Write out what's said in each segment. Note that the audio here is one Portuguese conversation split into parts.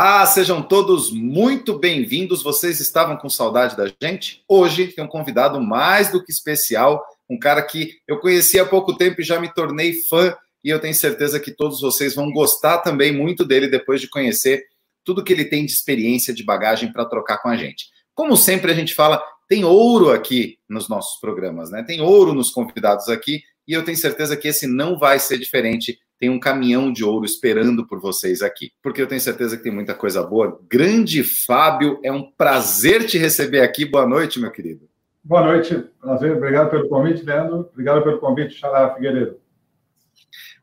Olá, sejam todos muito bem-vindos. Vocês estavam com saudade da gente? Hoje tem um convidado mais do que especial, um cara que eu conheci há pouco tempo e já me tornei fã, e eu tenho certeza que todos vocês vão gostar também muito dele depois de conhecer tudo que ele tem de experiência, de bagagem para trocar com a gente. Como sempre a gente fala, tem ouro aqui nos nossos programas, né? Tem ouro nos convidados aqui, e eu tenho certeza que esse não vai ser diferente tem um caminhão de ouro esperando por vocês aqui, porque eu tenho certeza que tem muita coisa boa. Grande Fábio, é um prazer te receber aqui. Boa noite, meu querido. Boa noite, prazer, obrigado pelo convite, Leandro. Obrigado pelo convite, Xará Figueiredo.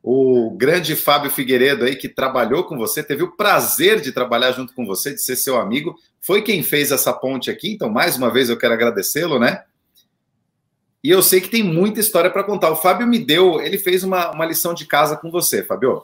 O grande Fábio Figueiredo aí, que trabalhou com você, teve o prazer de trabalhar junto com você, de ser seu amigo, foi quem fez essa ponte aqui, então mais uma vez eu quero agradecê-lo, né? E eu sei que tem muita história para contar. O Fábio me deu, ele fez uma, uma lição de casa com você, Fábio.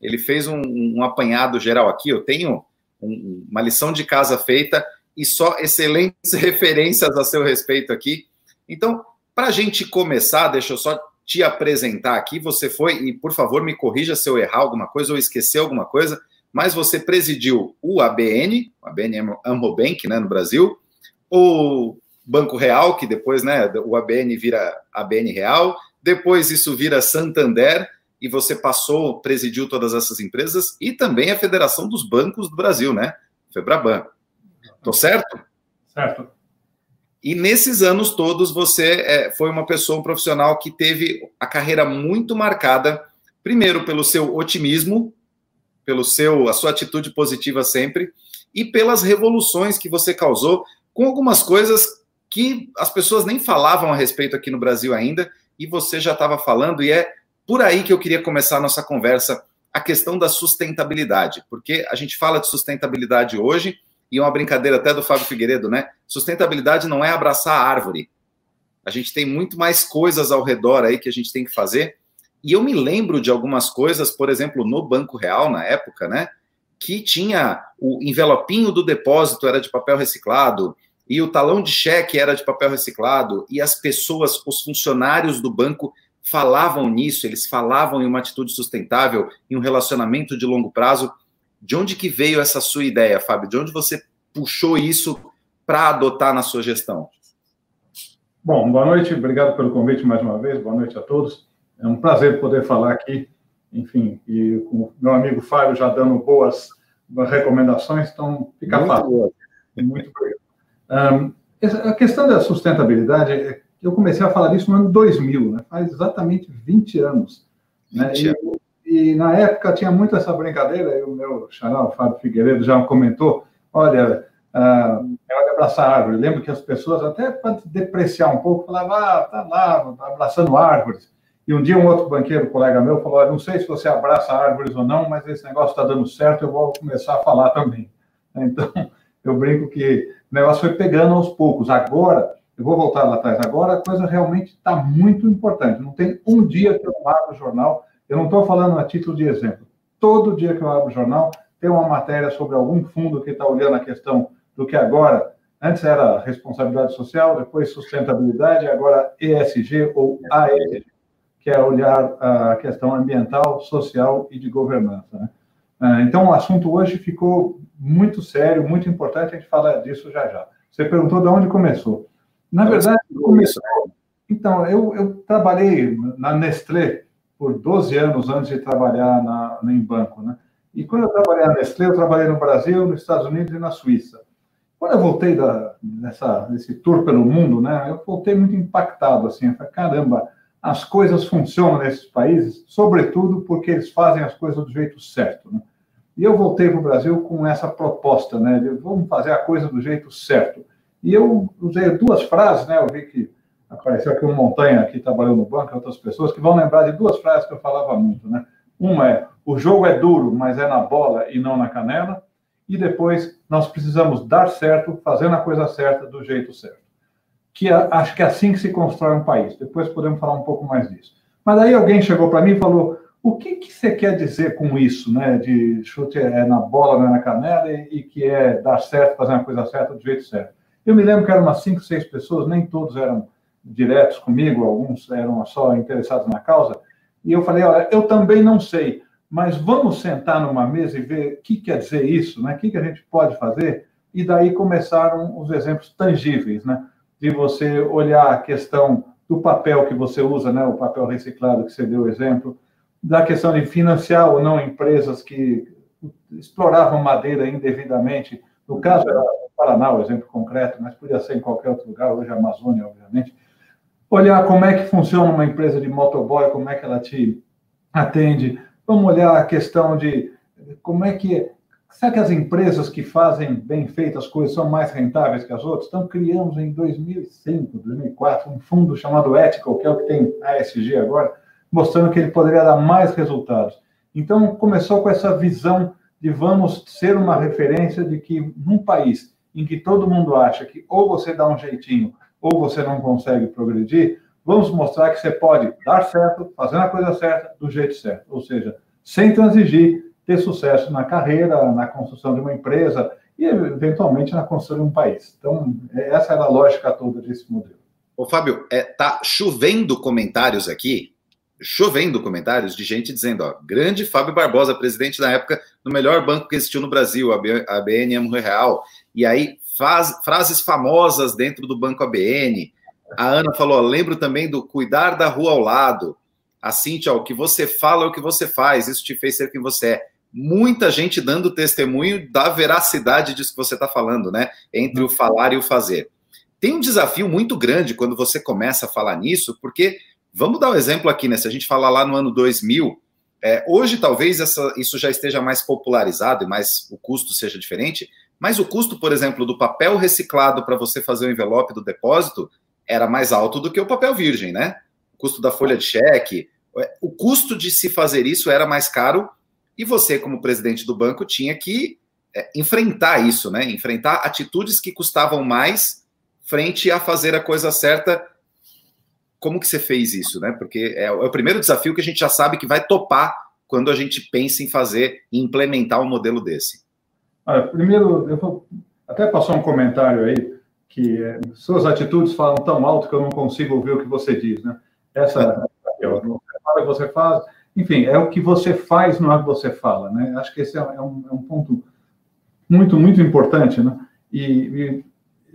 Ele fez um, um apanhado geral aqui. Eu tenho um, uma lição de casa feita e só excelentes referências a seu respeito aqui. Então, para a gente começar, deixa eu só te apresentar aqui. Você foi, e por favor me corrija se eu errar alguma coisa ou esquecer alguma coisa, mas você presidiu o ABN, o ABN Amobank, né, no Brasil, o Banco Real, que depois, né, o ABN vira ABN Real, depois isso vira Santander, e você passou, presidiu todas essas empresas, e também a Federação dos Bancos do Brasil, né? Febraban. Tô certo? Certo. E nesses anos todos, você é, foi uma pessoa, um profissional que teve a carreira muito marcada, primeiro pelo seu otimismo, pelo seu, a sua atitude positiva sempre, e pelas revoluções que você causou, com algumas coisas que as pessoas nem falavam a respeito aqui no Brasil ainda, e você já estava falando, e é por aí que eu queria começar a nossa conversa, a questão da sustentabilidade, porque a gente fala de sustentabilidade hoje, e é uma brincadeira até do Fábio Figueiredo, né? Sustentabilidade não é abraçar a árvore. A gente tem muito mais coisas ao redor aí que a gente tem que fazer. E eu me lembro de algumas coisas, por exemplo, no Banco Real, na época, né? Que tinha o envelopinho do depósito era de papel reciclado, e o talão de cheque era de papel reciclado, e as pessoas, os funcionários do banco falavam nisso, eles falavam em uma atitude sustentável, em um relacionamento de longo prazo. De onde que veio essa sua ideia, Fábio? De onde você puxou isso para adotar na sua gestão? Bom, boa noite, obrigado pelo convite mais uma vez, boa noite a todos. É um prazer poder falar aqui, enfim, e com o meu amigo Fábio já dando boas recomendações, então fica Muito fácil. Boa. Muito obrigado. Um, a questão da sustentabilidade, é eu comecei a falar disso no ano 2000, né? faz exatamente 20 anos. Né? E, e, na época tinha muito essa brincadeira, e o meu xará, o Fábio Figueiredo, já comentou, olha, uh, é abraçar árvore. Eu lembro que as pessoas, até para depreciar um pouco, falavam, ah, tá lá, tá abraçando árvores. E um dia um outro banqueiro, colega meu, falou, não sei se você abraça árvores ou não, mas esse negócio está dando certo, eu vou começar a falar também. Então, eu brinco que o negócio foi pegando aos poucos. Agora, eu vou voltar lá atrás, agora a coisa realmente está muito importante. Não tem um dia que eu abro o jornal, eu não estou falando a título de exemplo. Todo dia que eu abro o jornal, tem uma matéria sobre algum fundo que está olhando a questão do que agora, antes era responsabilidade social, depois sustentabilidade, agora ESG ou AESG, que é olhar a questão ambiental, social e de governança. Né? Ah, então, o assunto hoje ficou muito sério, muito importante, a gente fala disso já já. Você perguntou de onde começou. Na verdade, começou. Então, eu, eu trabalhei na Nestlé por 12 anos antes de trabalhar na, em banco, né? E quando eu trabalhei na Nestlé, eu trabalhei no Brasil, nos Estados Unidos e na Suíça. Quando eu voltei da, nessa, nesse tour pelo mundo, né, eu voltei muito impactado, assim, eu falei, caramba, as coisas funcionam nesses países, sobretudo porque eles fazem as coisas do jeito certo, né? E eu voltei para o Brasil com essa proposta, né? De vamos fazer a coisa do jeito certo. E eu usei duas frases, né? Eu vi que apareceu aqui um montanha que trabalhou no banco, outras pessoas que vão lembrar de duas frases que eu falava muito, né? Uma é: o jogo é duro, mas é na bola e não na canela. E depois nós precisamos dar certo, fazendo a coisa certa do jeito certo. Que acho que é assim que se constrói um país. Depois podemos falar um pouco mais disso. Mas aí alguém chegou para mim e falou: o que, que você quer dizer com isso, né? De chute é na bola, não é na canela, e, que é dar certo, fazer uma coisa certa do jeito certo. Eu me lembro que eram umas cinco, seis pessoas, nem todos eram diretos comigo, alguns eram só interessados na causa, e eu falei, olha, eu também não sei, mas vamos sentar numa mesa e ver o que quer dizer isso, né? O que, que a gente pode fazer? E daí começaram os exemplos tangíveis, né? De você olhar a questão do papel que você usa, né? O papel reciclado que você deu exemplo, da questão de financiar ou não empresas que exploravam madeira indevidamente. No caso era o Paraná, o exemplo concreto, mas podia ser em qualquer outro lugar, hoje a Amazônia, obviamente. Olhar como é que funciona uma empresa de motoboy, como é que ela te atende. Vamos olhar a questão de como é que Será que as empresas que fazem bem feitas as coisas são mais rentáveis que as outras? Então, criamos em 2005, 2004, um fundo chamado Ethical, que é o que tem ASG agora, mostrando que ele poderia dar mais resultados. Então, começou com essa visão de vamos ser uma referência de que num país em que todo mundo acha que ou você dá um jeitinho ou você não consegue progredir, vamos mostrar que você pode dar certo, fazer a coisa certa, do jeito certo. Ou seja, sem transigir, ter sucesso na carreira, na construção de uma empresa e, eventualmente, na construção de um país. Então, essa era a lógica toda desse modelo. Ô, Fábio, é, tá chovendo comentários aqui, chovendo comentários de gente dizendo, ó, grande Fábio Barbosa, presidente na época do melhor banco que existiu no Brasil, a BNM Real. E aí, faz, frases famosas dentro do Banco ABN. A Ana falou, lembro também do cuidar da rua ao lado. A Cintia, ó, o que você fala é o que você faz, isso te fez ser quem você é muita gente dando testemunho da veracidade disso que você está falando, né? Entre o falar e o fazer. Tem um desafio muito grande quando você começa a falar nisso, porque, vamos dar um exemplo aqui, né? Se a gente falar lá no ano 2000, é, hoje talvez essa, isso já esteja mais popularizado e mais o custo seja diferente, mas o custo, por exemplo, do papel reciclado para você fazer o envelope do depósito era mais alto do que o papel virgem, né? O custo da folha de cheque, é, o custo de se fazer isso era mais caro e você, como presidente do banco, tinha que é, enfrentar isso, né? Enfrentar atitudes que custavam mais frente a fazer a coisa certa. Como que você fez isso, né? Porque é, é o primeiro desafio que a gente já sabe que vai topar quando a gente pensa em fazer e implementar um modelo desse. Olha, primeiro, eu vou até passar um comentário aí que é, suas atitudes falam tão alto que eu não consigo ouvir o que você diz, né? Essa é, o que você faz enfim, é o que você faz, não é o que você fala, né? Acho que esse é, é um, é um ponto muito, muito importante, né? E, e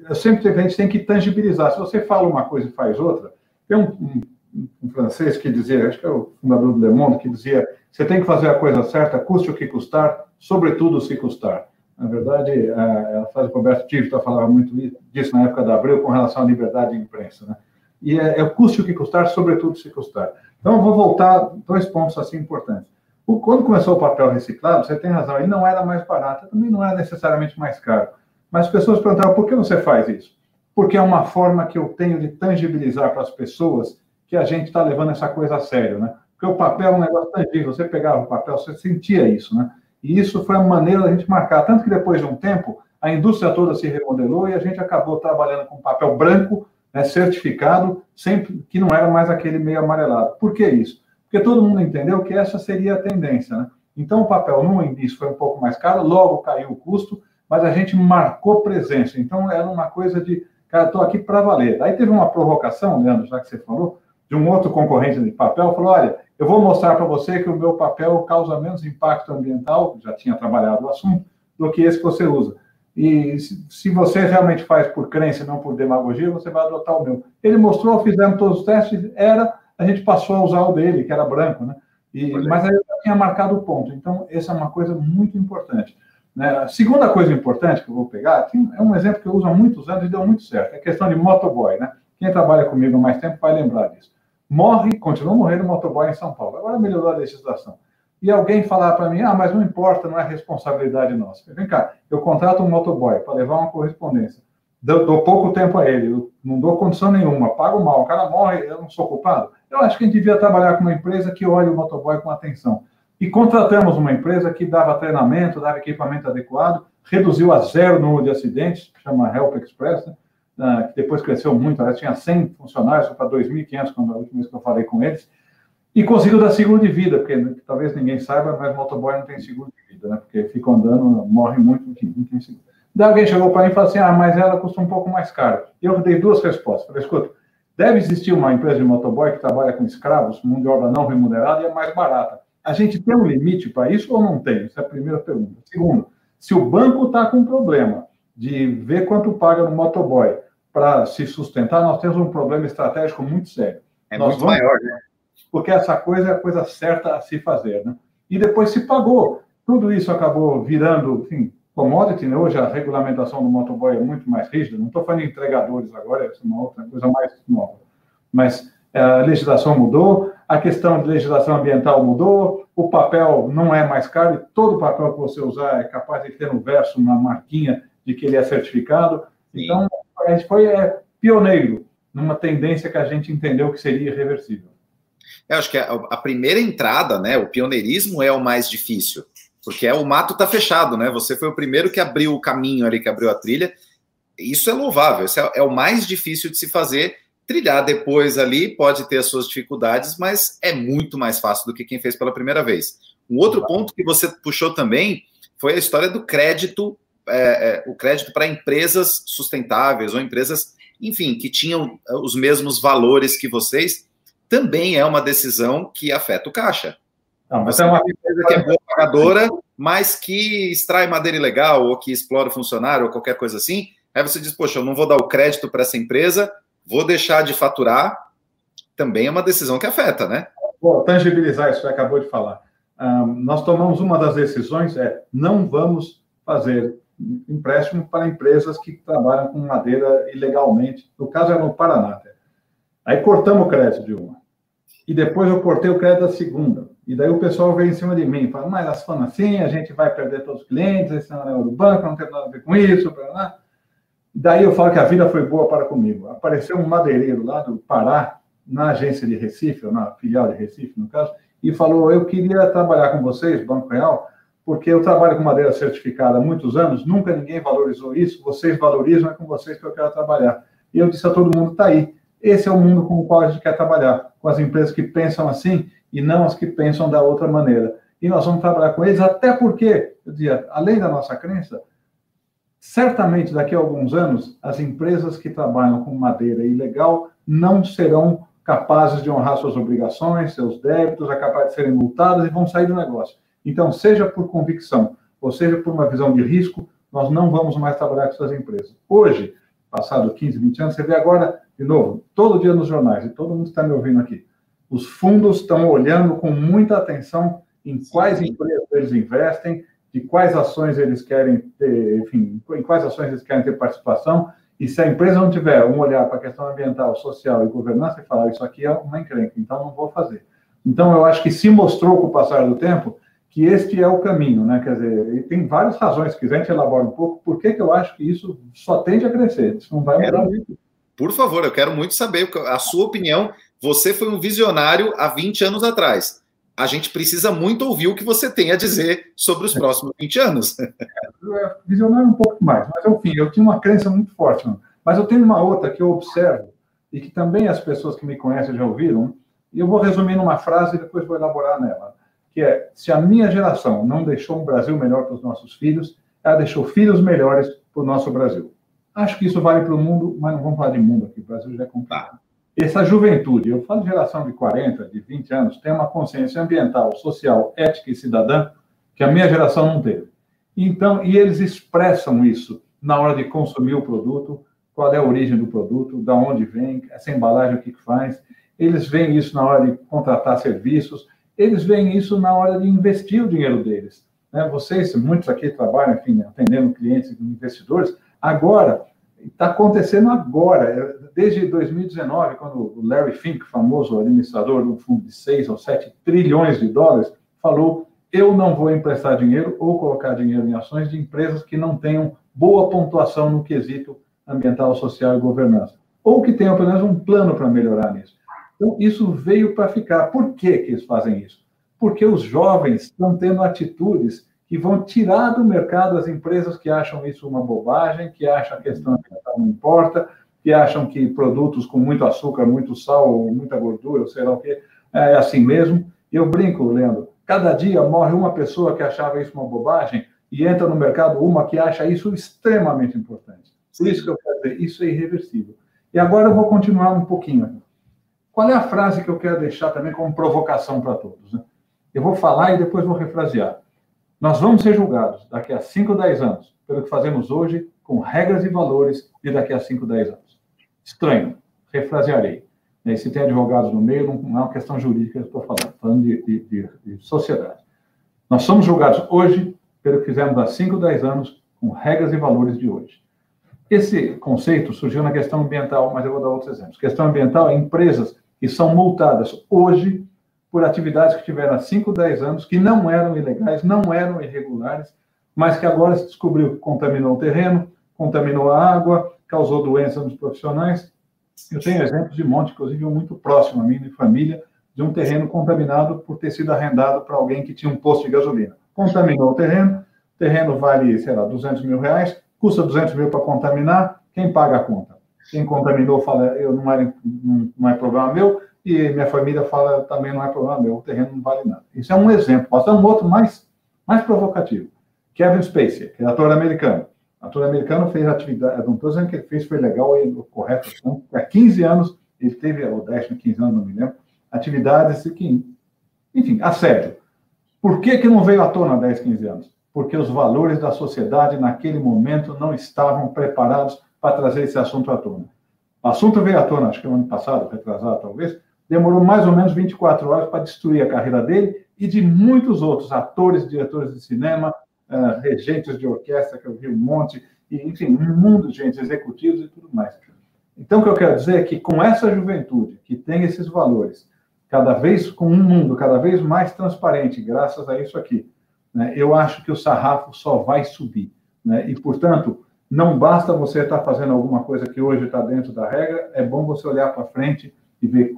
eu sempre a gente tem que tangibilizar. Se você fala uma coisa e faz outra, tem um, um, um, francês que dizia, acho que é o fundador do Le Monde, que dizia: você tem que fazer a coisa certa, custe o que custar, sobretudo se custar. Na verdade, a, a frase Roberto Tivita falava muito disso na época da Abril com relação à liberdade de imprensa, né? E é, é custe o que custar, sobretudo se custar. Então, eu vou voltar dois pontos assim importantes. O, quando começou o papel reciclado, você tem razão, ele não era mais barato, também não era necessariamente mais caro. Mas as pessoas perguntavam, por que você faz isso? Porque é uma forma que eu tenho de tangibilizar para as pessoas que a gente está levando essa coisa a sério, né? Porque o papel é um negócio tangível, você pegava o papel, você sentia isso, né? E isso foi a maneira da gente marcar. Tanto que depois de um tempo, a indústria toda se remodelou e a gente acabou trabalhando com papel branco né, certificado, sempre que não era mais aquele meio amarelado. Por que isso? Porque todo mundo entendeu que essa seria a tendência. Né? Então, o papel no início foi um pouco mais caro, logo caiu o custo, mas a gente marcou presença. Então, era uma coisa de, cara, estou aqui para valer. Aí teve uma provocação, Leandro, já que você falou, de um outro concorrente de papel, falou: olha, eu vou mostrar para você que o meu papel causa menos impacto ambiental, já tinha trabalhado o assunto, do que esse que você usa. E se você realmente faz por crença, não por demagogia, você vai adotar o meu. Ele mostrou, fizemos todos os testes, era, a gente passou a usar o dele, que era branco, né? E, mas aí eu já tinha marcado o ponto. Então, essa é uma coisa muito importante. Né? A segunda coisa importante que eu vou pegar, é um exemplo que eu uso há muitos anos e deu muito certo, é a questão de motoboy, né? Quem trabalha comigo há mais tempo vai lembrar disso. Morre, continua morrendo motoboy em São Paulo. Agora melhorou a legislação e alguém falar para mim, ah, mas não importa, não é responsabilidade nossa. Vem cá, eu contrato um motoboy para levar uma correspondência, dou, dou, pouco tempo a ele, não dou condição nenhuma, pago mal, o cara morre, eu não sou culpado. Eu acho que a gente devia trabalhar com uma empresa que olhe o motoboy com atenção. E contratamos uma empresa que dava treinamento, dava equipamento adequado, reduziu a zero o número de acidentes, chama Help Express, né? Ah, que depois cresceu muito, ela tinha 100 funcionários, para 2.500, quando a última vez que eu falei com eles, e conseguiu dar seguro de vida, porque talvez ninguém saiba, mas motoboy não tem seguro de vida, né? Porque fica andando, morre muito, não tem seguro. Daí alguém chegou para mim e falou assim: ah, mas ela custa um pouco mais caro. E eu dei duas respostas. Falei, escuta, deve existir uma empresa de motoboy que trabalha com escravos, mão de obra não remunerada, e é mais barata. A gente tem um limite para isso ou não tem? Essa é a primeira pergunta. Segundo, se o banco está com problema de ver quanto paga no motoboy para se sustentar, nós temos um problema estratégico muito sério. É nós muito vamos... maior, né? Porque essa coisa é a coisa certa a se fazer, né? E depois se pagou. Tudo isso acabou virando, enfim, commodity, né? Hoje a regulamentação do motoboy é muito mais rígida. Não estou falando de entregadores agora, essa é uma outra coisa mais nova. Mas é, a legislação mudou, a questão de legislação ambiental mudou, o papel não é mais caro e todo papel que você usar é capaz de ter no verso uma marquinha de que ele é certificado. Sim. Então, a gente foi é, pioneiro numa tendência que a gente entendeu que seria irreversível. Eu acho que a, a primeira entrada, né, o pioneirismo é o mais difícil, porque é, o mato está fechado, né? Você foi o primeiro que abriu o caminho ali, que abriu a trilha. Isso é louvável, isso é, é o mais difícil de se fazer Trilhar depois ali pode ter as suas dificuldades, mas é muito mais fácil do que quem fez pela primeira vez. Um outro ponto que você puxou também foi a história do crédito, é, é, o crédito para empresas sustentáveis ou empresas, enfim, que tinham é, os mesmos valores que vocês. Também é uma decisão que afeta o caixa. Não, mas você é uma empresa que é boa pagadora, mas que extrai madeira ilegal ou que explora funcionário ou qualquer coisa assim. Aí você diz, poxa, eu não vou dar o crédito para essa empresa vou deixar de faturar, também é uma decisão que afeta, né? Vou tangibilizar isso que acabou de falar. Um, nós tomamos uma das decisões, é não vamos fazer empréstimo para empresas que trabalham com madeira ilegalmente. No caso, é no Paraná. Aí cortamos o crédito de uma. E depois eu cortei o crédito da segunda. E daí o pessoal veio em cima de mim, fala, mas as falando assim, a gente vai perder todos os clientes, esse não é do banco, não tem nada a ver com isso, para lá. Daí eu falo que a vida foi boa para comigo. Apareceu um madeireiro lá do Pará, na agência de Recife, ou na filial de Recife, no caso, e falou: Eu queria trabalhar com vocês, Banco Real, porque eu trabalho com madeira certificada há muitos anos, nunca ninguém valorizou isso, vocês valorizam, é com vocês que eu quero trabalhar. E eu disse a todo mundo: está aí. Esse é o mundo com o qual a gente quer trabalhar, com as empresas que pensam assim e não as que pensam da outra maneira. E nós vamos trabalhar com eles, até porque, eu dizia, além da nossa crença, Certamente, daqui a alguns anos, as empresas que trabalham com madeira ilegal não serão capazes de honrar suas obrigações, seus débitos, é capaz de serem multadas e vão sair do negócio. Então, seja por convicção, ou seja por uma visão de risco, nós não vamos mais trabalhar com essas empresas. Hoje, passado 15, 20 anos, você vê agora, de novo, todo dia nos jornais, e todo mundo está me ouvindo aqui, os fundos estão olhando com muita atenção em quais empresas eles investem, de quais ações eles querem ter, enfim, em quais ações eles querem ter participação, e se a empresa não tiver um olhar para a questão ambiental, social e governança, e falar, isso aqui é uma encrenca, então não vou fazer. Então, eu acho que se mostrou com o passar do tempo que este é o caminho, né? Quer dizer, e tem várias razões, se quiser a gente elabora um pouco, por que, que eu acho que isso só tende a crescer, isso não vai mudar muito. Por favor, eu quero muito saber a sua opinião. Você foi um visionário há 20 anos atrás a gente precisa muito ouvir o que você tem a dizer sobre os próximos 20 anos. É, visionário um pouco mais, mas enfim, eu tinha uma crença muito forte. Mano. Mas eu tenho uma outra que eu observo e que também as pessoas que me conhecem já ouviram, e eu vou resumir numa frase e depois vou elaborar nela, que é, se a minha geração não deixou um Brasil melhor para os nossos filhos, ela deixou filhos melhores para o nosso Brasil. Acho que isso vale para o mundo, mas não vamos falar de mundo aqui, o Brasil já é complicado. Essa juventude, eu falo de geração de 40, de 20 anos, tem uma consciência ambiental, social, ética e cidadã que a minha geração não teve. Então, e eles expressam isso na hora de consumir o produto, qual é a origem do produto, da onde vem, essa embalagem o que faz. Eles veem isso na hora de contratar serviços, eles veem isso na hora de investir o dinheiro deles. Né? Vocês, muitos aqui trabalham, enfim, atendendo clientes e investidores. Agora, está acontecendo agora, desde 2019, quando o Larry Fink, famoso administrador de um fundo de 6 ou 7 trilhões de dólares, falou: eu não vou emprestar dinheiro ou colocar dinheiro em ações de empresas que não tenham boa pontuação no quesito ambiental, social e governança, ou que tenham pelo menos um plano para melhorar nisso. Então, isso veio para ficar. Por que, que eles fazem isso? Porque os jovens estão tendo atitudes que vão tirar do mercado as empresas que acham isso uma bobagem, que acham que a questão ambiental não importa, que acham que produtos com muito açúcar, muito sal, muita gordura, sei lá o que, é assim mesmo. E eu brinco, Leandro, cada dia morre uma pessoa que achava isso uma bobagem e entra no mercado uma que acha isso extremamente importante. Por isso que eu quero dizer, isso é irreversível. E agora eu vou continuar um pouquinho. Qual é a frase que eu quero deixar também como provocação para todos? Né? Eu vou falar e depois vou refrasear. Nós vamos ser julgados daqui a 5 ou 10 anos pelo que fazemos hoje com regras e valores de daqui a 5, 10 anos. Estranho, refrasearei. E se tem advogados no meio, não é uma questão jurídica que eu estou falando, falando de, de, de, de sociedade. Nós somos julgados hoje pelo que fizemos há 5, 10 anos com regras e valores de hoje. Esse conceito surgiu na questão ambiental, mas eu vou dar outros exemplos. Questão ambiental é empresas que são multadas hoje por atividades que tiveram há 5, 10 anos, que não eram ilegais, não eram irregulares, mas que agora se descobriu que contaminou o terreno, contaminou a água, causou doença nos profissionais. Eu tenho exemplos de monte, inclusive um muito próximo a mim, de família, de um terreno contaminado por ter sido arrendado para alguém que tinha um posto de gasolina. Contaminou o terreno, o terreno vale, sei lá, 200 mil reais, custa 200 mil para contaminar, quem paga a conta? Quem contaminou fala, eu não é, não, não é problema meu, e minha família fala, também não é problema meu, o terreno não vale nada. Isso é um exemplo. Posso dar um outro mais, mais provocativo. Kevin Spacey, que é ator americano. Ator americano fez atividade, não estou dizendo que ele fez foi legal e correto, não. há 15 anos, ele teve, ou 10, 15 anos, não me lembro, atividades que, enfim, assédio. Por que, que não veio à tona há 10, 15 anos? Porque os valores da sociedade naquele momento não estavam preparados para trazer esse assunto à tona. O assunto veio à tona, acho que no ano passado, retrasado talvez, demorou mais ou menos 24 horas para destruir a carreira dele e de muitos outros atores, diretores de cinema, uh, regentes de orquestra, que eu vi um monte, e, enfim, um mundo de gente, executivos e tudo mais. Então, o que eu quero dizer é que com essa juventude que tem esses valores, cada vez com um mundo cada vez mais transparente, graças a isso aqui, né, eu acho que o sarrafo só vai subir. Né? E, portanto, não basta você estar fazendo alguma coisa que hoje está dentro da regra, é bom você olhar para frente e ver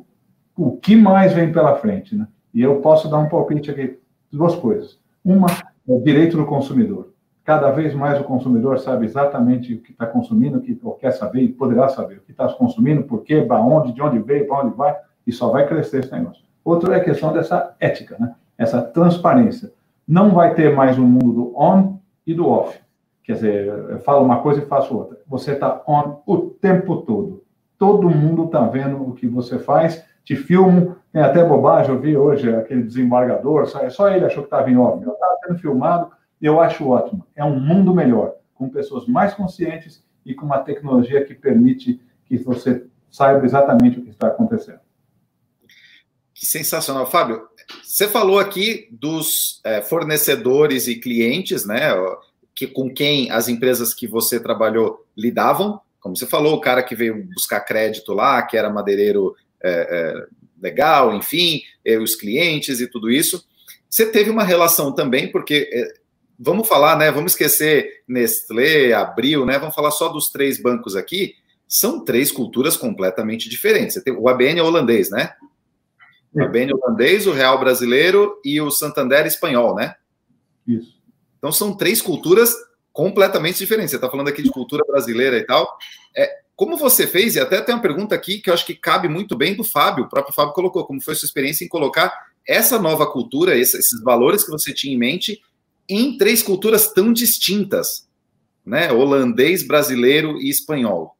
o que mais vem pela frente. Né? E eu posso dar um palpite aqui, duas coisas. Uma é o direito do consumidor. Cada vez mais o consumidor sabe exatamente o que está consumindo, o que quer saber e poderá saber o que está consumindo, por quê, para onde, de onde veio, para onde vai, e só vai crescer esse negócio. Outro é a questão dessa ética, né? essa transparência. Não vai ter mais um mundo do on e do off. Quer dizer, eu falo uma coisa e faço outra. Você está on o tempo todo. Todo mundo está vendo o que você faz, te filmam, tem até bobagem, eu vi hoje aquele desembargador, só, só ele achou que estava em óbvio. Estava sendo filmado, eu acho ótimo. É um mundo melhor, com pessoas mais conscientes e com uma tecnologia que permite que você saiba exatamente o que está acontecendo. Que sensacional. Fábio, você falou aqui dos é, fornecedores e clientes, né? Que, com quem as empresas que você trabalhou lidavam. Como você falou, o cara que veio buscar crédito lá, que era madeireiro é, é, legal, enfim, é, os clientes e tudo isso. Você teve uma relação também, porque é, vamos falar, né? Vamos esquecer Nestlé, Abril, né? Vamos falar só dos três bancos aqui. São três culturas completamente diferentes. Tem, o ABN é holandês, né? O ABN é holandês, o Real brasileiro e o Santander espanhol, né? Isso. Então são três culturas completamente diferentes. Você está falando aqui de cultura brasileira e tal. É, como você fez, e até tem uma pergunta aqui que eu acho que cabe muito bem do Fábio, o próprio Fábio colocou, como foi sua experiência em colocar essa nova cultura, esses valores que você tinha em mente, em três culturas tão distintas, né? Holandês, brasileiro e espanhol.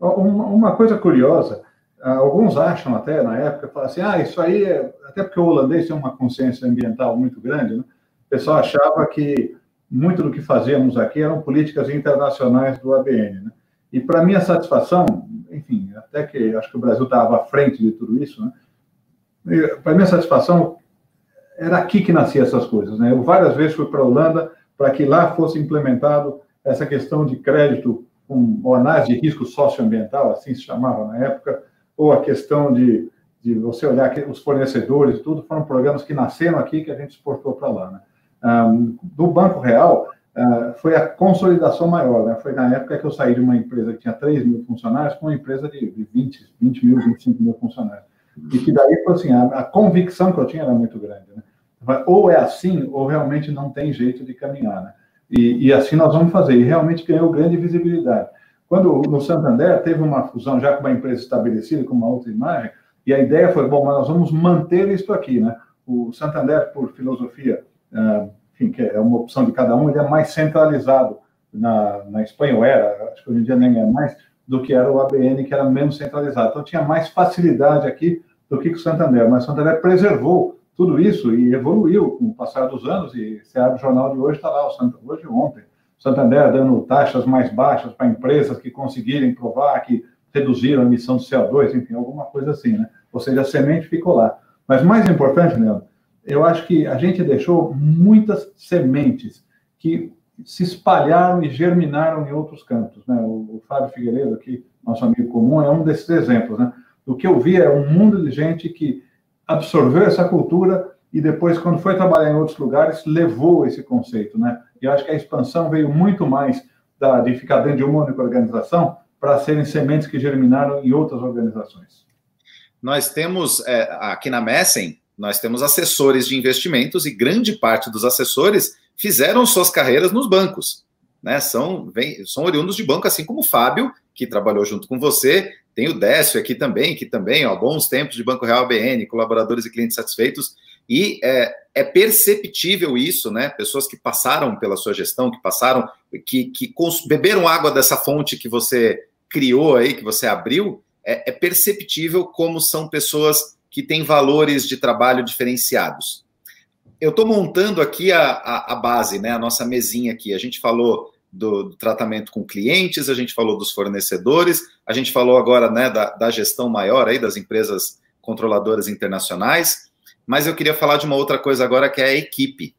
Uma coisa curiosa, alguns acham até na época, falam assim, ah, isso aí, é... até porque o holandês tem uma consciência ambiental muito grande, né? o pessoal achava que muito do que fazíamos aqui eram políticas internacionais do ABN, né? E para minha satisfação, enfim, até que acho que o Brasil estava à frente de tudo isso, né? Para minha satisfação, era aqui que nasciam essas coisas, né? Eu várias vezes fui para a Holanda para que lá fosse implementado essa questão de crédito com análise de risco socioambiental, assim se chamava na época, ou a questão de, de você olhar que os fornecedores, tudo foram programas que nasceram aqui que a gente exportou para lá. Né? Um, do Banco Real, uh, foi a consolidação maior. Né? Foi na época que eu saí de uma empresa que tinha 3 mil funcionários para uma empresa de 20, 20 mil, 25 mil funcionários. E que daí, assim, a, a convicção que eu tinha era muito grande. Né? Ou é assim, ou realmente não tem jeito de caminhar. Né? E, e, assim nós vamos fazer. E realmente ganhou grande visibilidade. Quando no Santander teve uma fusão já com uma empresa estabelecida, com uma outra imagem, e a ideia foi, bom, mas nós vamos manter isso aqui, né? O Santander, por filosofia, uh, enfim, que é uma opção de cada um, ele é mais centralizado. Na, na Espanha, ou era, acho que hoje em dia nem é mais, do que era o ABN, que era menos centralizado. Então, tinha mais facilidade aqui do que o Santander. Mas o Santander preservou tudo isso e evoluiu com o passar dos anos. E você abre o jornal de hoje, está lá, o Santa, hoje ontem, o Santander dando taxas mais baixas para empresas que conseguirem provar que reduziram a emissão de CO2, enfim, alguma coisa assim, né? Ou seja, a semente ficou lá. Mas mais importante, Leandro, eu acho que a gente deixou muitas sementes que se espalharam e germinaram em outros campos. Né? O, o Fábio Figueiredo, aqui, nosso amigo comum, é um desses exemplos. Né? Do que eu vi é um mundo de gente que absorveu essa cultura e depois, quando foi trabalhar em outros lugares, levou esse conceito. Né? E acho que a expansão veio muito mais da, de ficar dentro de uma única organização para serem sementes que germinaram em outras organizações. Nós temos, é, aqui na Messen, nós temos assessores de investimentos e grande parte dos assessores fizeram suas carreiras nos bancos. Né? São, vem, são oriundos de banco, assim como o Fábio, que trabalhou junto com você, tem o Décio aqui também, que também, ó, bons tempos de Banco Real BN, colaboradores e clientes satisfeitos, e é, é, perceptível isso, né? Pessoas que passaram pela sua gestão, que passaram, que, que beberam água dessa fonte que você criou aí, que você abriu, é, é perceptível como são pessoas que têm valores de trabalho diferenciados. Eu estou montando aqui a, a, a, base, né? A nossa mesinha aqui. A gente falou do, do, tratamento com clientes, a gente falou dos fornecedores, a gente falou agora né, da, da gestão maior aí das empresas controladoras internacionais, mas eu queria falar de uma outra coisa agora que é a equipe.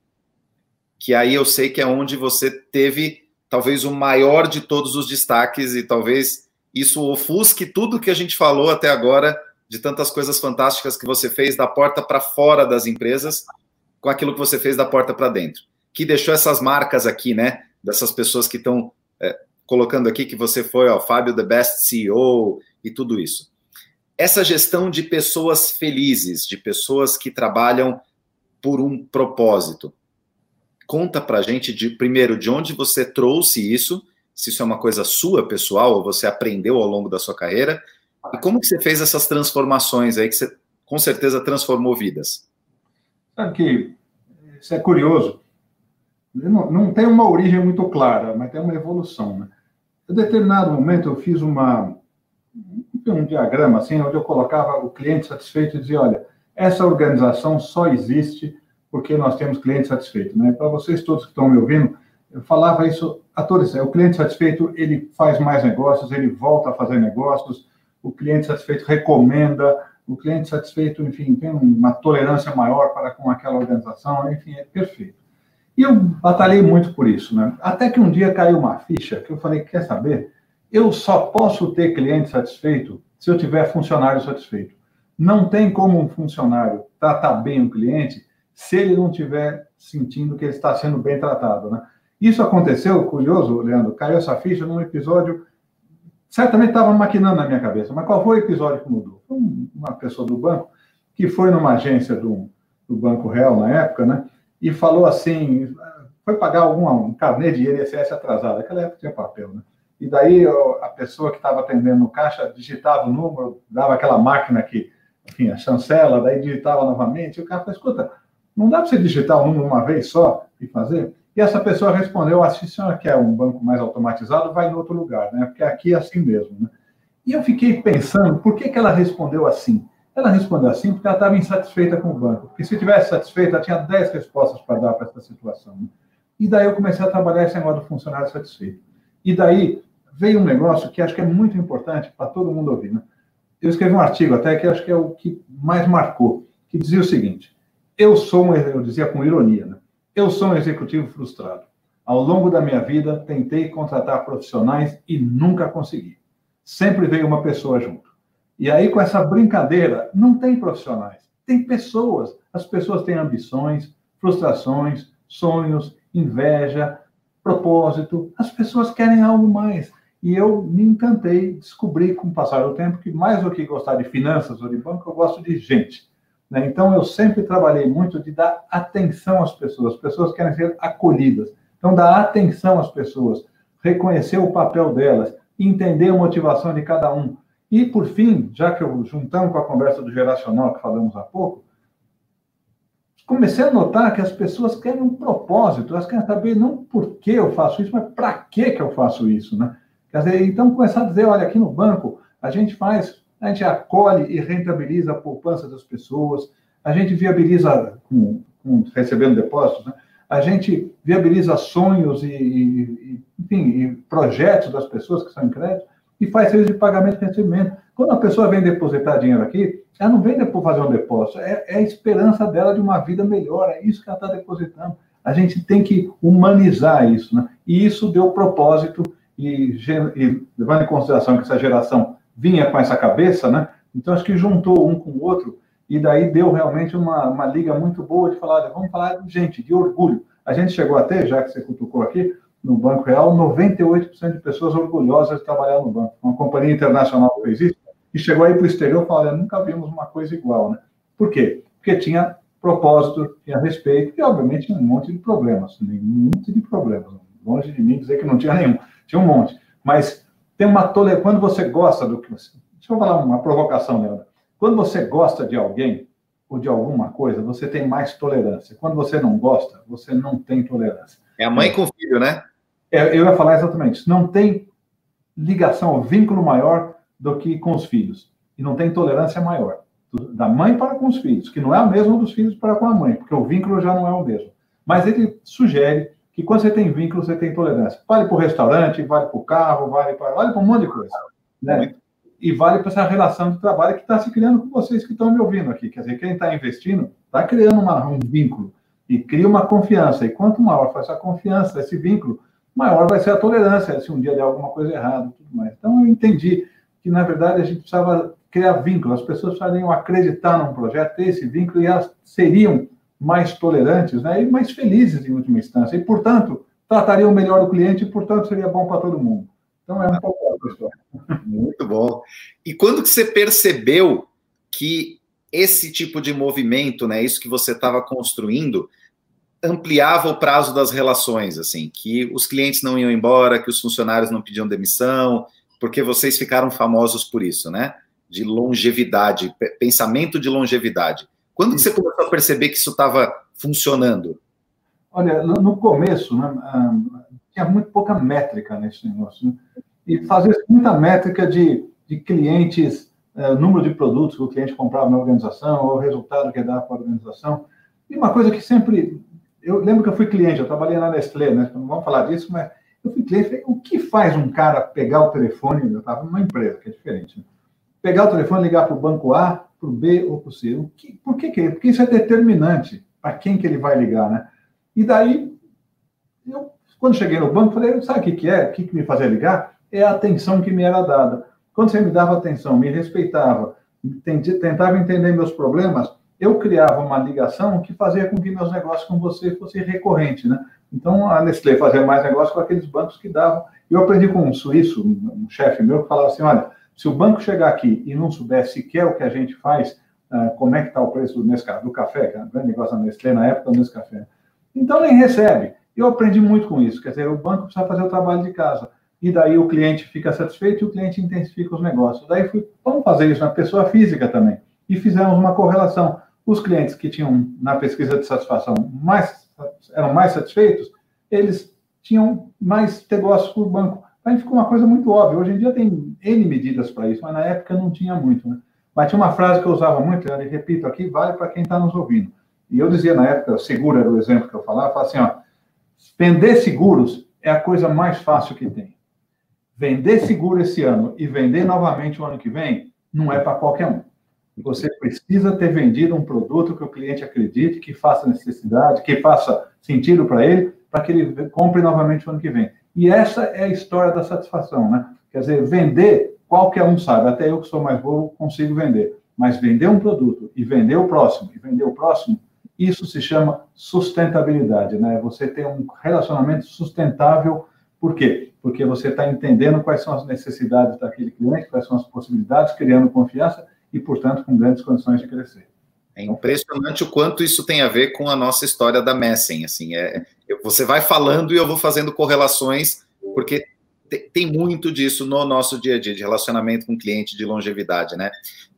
Que aí eu sei que é onde você teve talvez o maior de todos os destaques e talvez isso ofusque tudo que a gente falou até agora de tantas coisas fantásticas que você fez da porta para fora das empresas com aquilo que você fez da porta para dentro. Que deixou essas marcas aqui, né? dessas pessoas que estão é, colocando aqui que você foi, ó, Fábio, the best CEO e tudo isso. Essa gestão de pessoas felizes, de pessoas que trabalham por um propósito. Conta pra gente, de, primeiro, de onde você trouxe isso, se isso é uma coisa sua, pessoal, ou você aprendeu ao longo da sua carreira, e como que você fez essas transformações aí, que você com certeza transformou vidas? Sabe que isso é curioso, não, não tem uma origem muito clara, mas tem uma evolução. Né? Em determinado momento, eu fiz uma, um diagrama assim, onde eu colocava o cliente satisfeito e dizia: olha, essa organização só existe porque nós temos cliente satisfeito. Né? Para vocês todos que estão me ouvindo, eu falava isso a todos: o cliente satisfeito ele faz mais negócios, ele volta a fazer negócios, o cliente satisfeito recomenda, o cliente satisfeito, enfim, tem uma tolerância maior para com aquela organização, enfim, é perfeito. E eu batalhei muito por isso, né? Até que um dia caiu uma ficha que eu falei: quer saber? Eu só posso ter cliente satisfeito se eu tiver funcionário satisfeito. Não tem como um funcionário tratar bem um cliente se ele não estiver sentindo que ele está sendo bem tratado, né? Isso aconteceu, curioso, Leandro, caiu essa ficha num episódio, certamente estava maquinando na minha cabeça, mas qual foi o episódio que mudou? Uma pessoa do banco que foi numa agência do, do Banco Real na época, né? e falou assim, foi pagar algum um carnê de INSS atrasado, aquela época tinha papel, né? E daí a pessoa que estava atendendo no caixa digitava o número, dava aquela máquina que, enfim, a chancela, daí digitava novamente, e o cara falou, escuta, não dá para você digitar o número uma vez só e fazer? E essa pessoa respondeu, ah, se a senhora quer um banco mais automatizado, vai em outro lugar, né? Porque aqui é assim mesmo, né? E eu fiquei pensando, por que, que ela respondeu assim? Ela respondeu assim porque ela estava insatisfeita com o banco. Porque se tivesse satisfeita, ela tinha 10 respostas para dar para essa situação. Né? E daí eu comecei a trabalhar esse negócio do funcionário satisfeito. E daí veio um negócio que acho que é muito importante para todo mundo ouvir. Né? Eu escrevi um artigo até que acho que é o que mais marcou, que dizia o seguinte: eu sou um, eu dizia com ironia, né? Eu sou um executivo frustrado. Ao longo da minha vida, tentei contratar profissionais e nunca consegui. Sempre veio uma pessoa junto. E aí, com essa brincadeira, não tem profissionais, tem pessoas. As pessoas têm ambições, frustrações, sonhos, inveja, propósito. As pessoas querem algo mais. E eu me encantei, descobri com o passar do tempo que mais do que gostar de finanças ou de banco, eu gosto de gente. Né? Então, eu sempre trabalhei muito de dar atenção às pessoas. As pessoas querem ser acolhidas. Então, dar atenção às pessoas, reconhecer o papel delas, entender a motivação de cada um, e, por fim, já que eu juntamos com a conversa do geracional que falamos há pouco, comecei a notar que as pessoas querem um propósito, elas querem saber não por que eu faço isso, mas para que eu faço isso, né? Quer dizer, então começar a dizer, olha, aqui no banco a gente faz, a gente acolhe e rentabiliza a poupança das pessoas, a gente viabiliza, com, com recebendo depósitos, né? a gente viabiliza sonhos e, e, enfim, e projetos das pessoas que são em crédito e faz serviço de pagamento e recebimento. Quando a pessoa vem depositar dinheiro aqui, ela não vem depois fazer um depósito, é, é a esperança dela de uma vida melhor, é isso que ela está depositando. A gente tem que humanizar isso, né? E isso deu propósito, e, e levando em consideração que essa geração vinha com essa cabeça, né? Então acho que juntou um com o outro, e daí deu realmente uma, uma liga muito boa de falar, vamos falar, gente, de orgulho. A gente chegou até, já que você cutucou aqui, no Banco Real, 98% de pessoas orgulhosas de trabalhar no banco. Uma companhia internacional fez isso e chegou aí para o exterior e falou: nunca vimos uma coisa igual, né? Por quê? Porque tinha propósito, tinha respeito e, obviamente, um monte de problemas. Um monte de problemas. Longe de mim dizer que não tinha nenhum. Tinha um monte. Mas tem uma tolerância. Quando você gosta do que você. Deixa eu falar uma provocação, Leandro. Quando você gosta de alguém ou de alguma coisa, você tem mais tolerância. Quando você não gosta, você não tem tolerância. É a mãe com o filho, né? É, eu ia falar exatamente isso. Não tem ligação, vínculo maior do que com os filhos. E não tem tolerância maior. Da mãe para com os filhos, que não é a mesma dos filhos para com a mãe, porque o vínculo já não é o mesmo. Mas ele sugere que quando você tem vínculo, você tem tolerância. Vale para o restaurante, vale para o carro, vale para vale para um monte de coisa. Né? E vale para essa relação de trabalho que está se criando com vocês que estão me ouvindo aqui. Quer dizer, quem está investindo está criando uma, um vínculo e cria uma confiança. E quanto maior for essa confiança, esse vínculo, maior vai ser a tolerância se um dia der alguma coisa errada tudo mais. Então, eu entendi que, na verdade, a gente precisava criar vínculo. As pessoas precisariam acreditar num projeto, ter esse vínculo, e elas seriam mais tolerantes né, e mais felizes, em última instância. E, portanto, tratariam melhor o cliente e, portanto, seria bom para todo mundo. Então, é um pouco a história. Muito bom. E quando que você percebeu que esse tipo de movimento, né, isso que você estava construindo, ampliava o prazo das relações, assim, que os clientes não iam embora, que os funcionários não pediam demissão, porque vocês ficaram famosos por isso, né? De longevidade, pensamento de longevidade. Quando você começou a perceber que isso estava funcionando? Olha, no começo, né, ah, tinha muito pouca métrica nesse negócio. Né? E fazia muita métrica de, de clientes, é, número de produtos que o cliente comprava na organização, ou o resultado que dava para a organização. E uma coisa que sempre eu lembro que eu fui cliente, eu trabalhei na Nestlé, né? Não vamos falar disso, mas eu fui cliente. Falei, o que faz um cara pegar o telefone? Eu estava numa empresa, que é diferente. Né? Pegar o telefone, ligar para o banco A, para o B ou para o C. O que, por que, que Porque isso é determinante para quem que ele vai ligar, né? E daí, eu, quando cheguei no banco, falei, sabe o que, que é? O que, que me fazia ligar? É a atenção que me era dada. Quando você me dava atenção, me respeitava, tentava entender meus problemas, eu criava uma ligação que fazia com que meus negócios com você fossem recorrentes, né? Então, a Nestlé fazia mais negócio com aqueles bancos que davam. Eu aprendi com um suíço, um chefe meu, que falava assim, olha, se o banco chegar aqui e não souber sequer o que a gente faz, uh, como é que está o preço do, do café, que era um grande negócio da Nestlé na época do Nescafé, então nem recebe. Eu aprendi muito com isso, quer dizer, o banco precisa fazer o trabalho de casa. E daí o cliente fica satisfeito e o cliente intensifica os negócios. Daí fui, vamos fazer isso na pessoa física também. E fizemos uma correlação os clientes que tinham na pesquisa de satisfação mais eram mais satisfeitos, eles tinham mais negócios com o banco. Aí ficou uma coisa muito óbvia. Hoje em dia tem N medidas para isso, mas na época não tinha muito. Né? Mas tinha uma frase que eu usava muito, e repito aqui, vale para quem está nos ouvindo. E eu dizia na época, seguro era o exemplo que eu falava, falava assim, ó, vender seguros é a coisa mais fácil que tem. Vender seguro esse ano e vender novamente o ano que vem não é para qualquer um. Você precisa ter vendido um produto que o cliente acredite, que faça necessidade, que faça sentido para ele, para que ele compre novamente o ano que vem. E essa é a história da satisfação, né? Quer dizer, vender, qualquer um sabe, até eu que sou mais bobo consigo vender. Mas vender um produto e vender o próximo, e vender o próximo, isso se chama sustentabilidade, né? Você tem um relacionamento sustentável, por quê? Porque você está entendendo quais são as necessidades daquele cliente, quais são as possibilidades, criando confiança e, portanto, com grandes condições de crescer. É impressionante o quanto isso tem a ver com a nossa história da Messen. Assim, é, você vai falando e eu vou fazendo correlações, porque tem muito disso no nosso dia a dia, de relacionamento com cliente, de longevidade, né?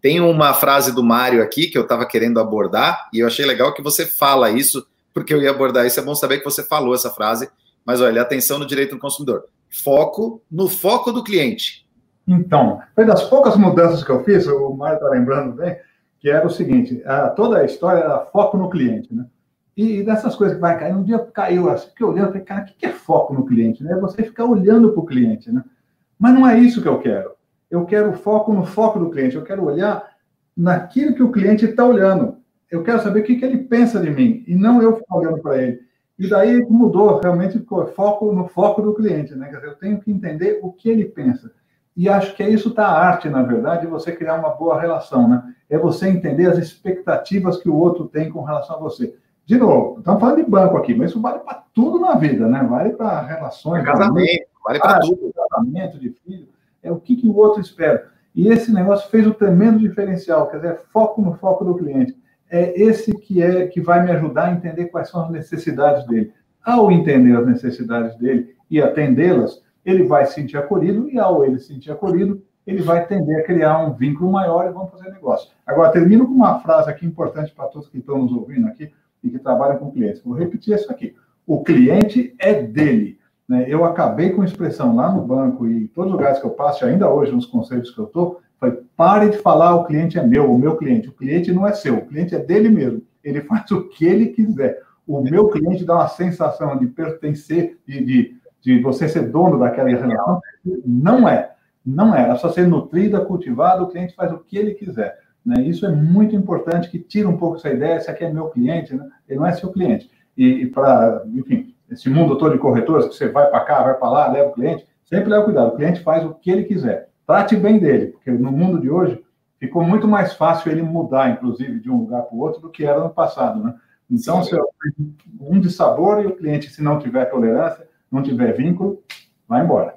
Tem uma frase do Mário aqui que eu estava querendo abordar, e eu achei legal que você fala isso, porque eu ia abordar isso. É bom saber que você falou essa frase, mas olha, atenção no direito do consumidor. Foco no foco do cliente. Então, foi das poucas mudanças que eu fiz, o Mário está lembrando bem, que era o seguinte: toda a história era foco no cliente, né? E, dessas coisas que vai cair, um dia caiu assim, que olhando, falei, cara, o que é foco no cliente? Né? É você ficar olhando para o cliente, né? Mas não é isso que eu quero. Eu quero foco no foco do cliente. Eu quero olhar naquilo que o cliente está olhando. Eu quero saber o que, que ele pensa de mim e não eu ficar olhando para ele. E daí mudou, realmente ficou foco no foco do cliente, né? Quer dizer, eu tenho que entender o que ele pensa. E acho que é isso está a arte, na verdade, de você criar uma boa relação, né? É você entender as expectativas que o outro tem com relação a você. De novo, estamos falando de banco aqui, mas isso vale para tudo na vida, né? Vale para relações. Casamento, vale para tudo. Casamento de filho. É o que, que o outro espera. E esse negócio fez um tremendo diferencial, quer dizer, foco no foco do cliente. É esse que é que vai me ajudar a entender quais são as necessidades dele. Ao entender as necessidades dele e atendê-las, ele vai se sentir acolhido, e ao ele se sentir acolhido, ele vai tender a criar um vínculo maior e vamos fazer negócio. Agora, termino com uma frase aqui importante para todos que estão nos ouvindo aqui e que trabalham com clientes. Vou repetir isso aqui. O cliente é dele. Né? Eu acabei com expressão lá no banco e em todos os lugares que eu passo, ainda hoje nos conselhos que eu estou, foi pare de falar o cliente é meu, o meu cliente. O cliente não é seu, o cliente é dele mesmo. Ele faz o que ele quiser. O meu cliente dá uma sensação de pertencer, de, de, de você ser dono daquela relação. Não é. Não é. É só ser nutrida, cultivada, o cliente faz o que ele quiser. Né? Isso é muito importante, que tira um pouco essa ideia, esse aqui é meu cliente, né? ele não é seu cliente. E, e para, enfim, esse mundo todo de corretores, que você vai para cá, vai para lá, leva o cliente, sempre leva cuidado, o cliente faz o que ele quiser. Trate bem dele, porque no mundo de hoje ficou muito mais fácil ele mudar, inclusive, de um lugar para o outro do que era no passado, né? Então, se um de sabor e o cliente, se não tiver tolerância, não tiver vínculo, vai embora.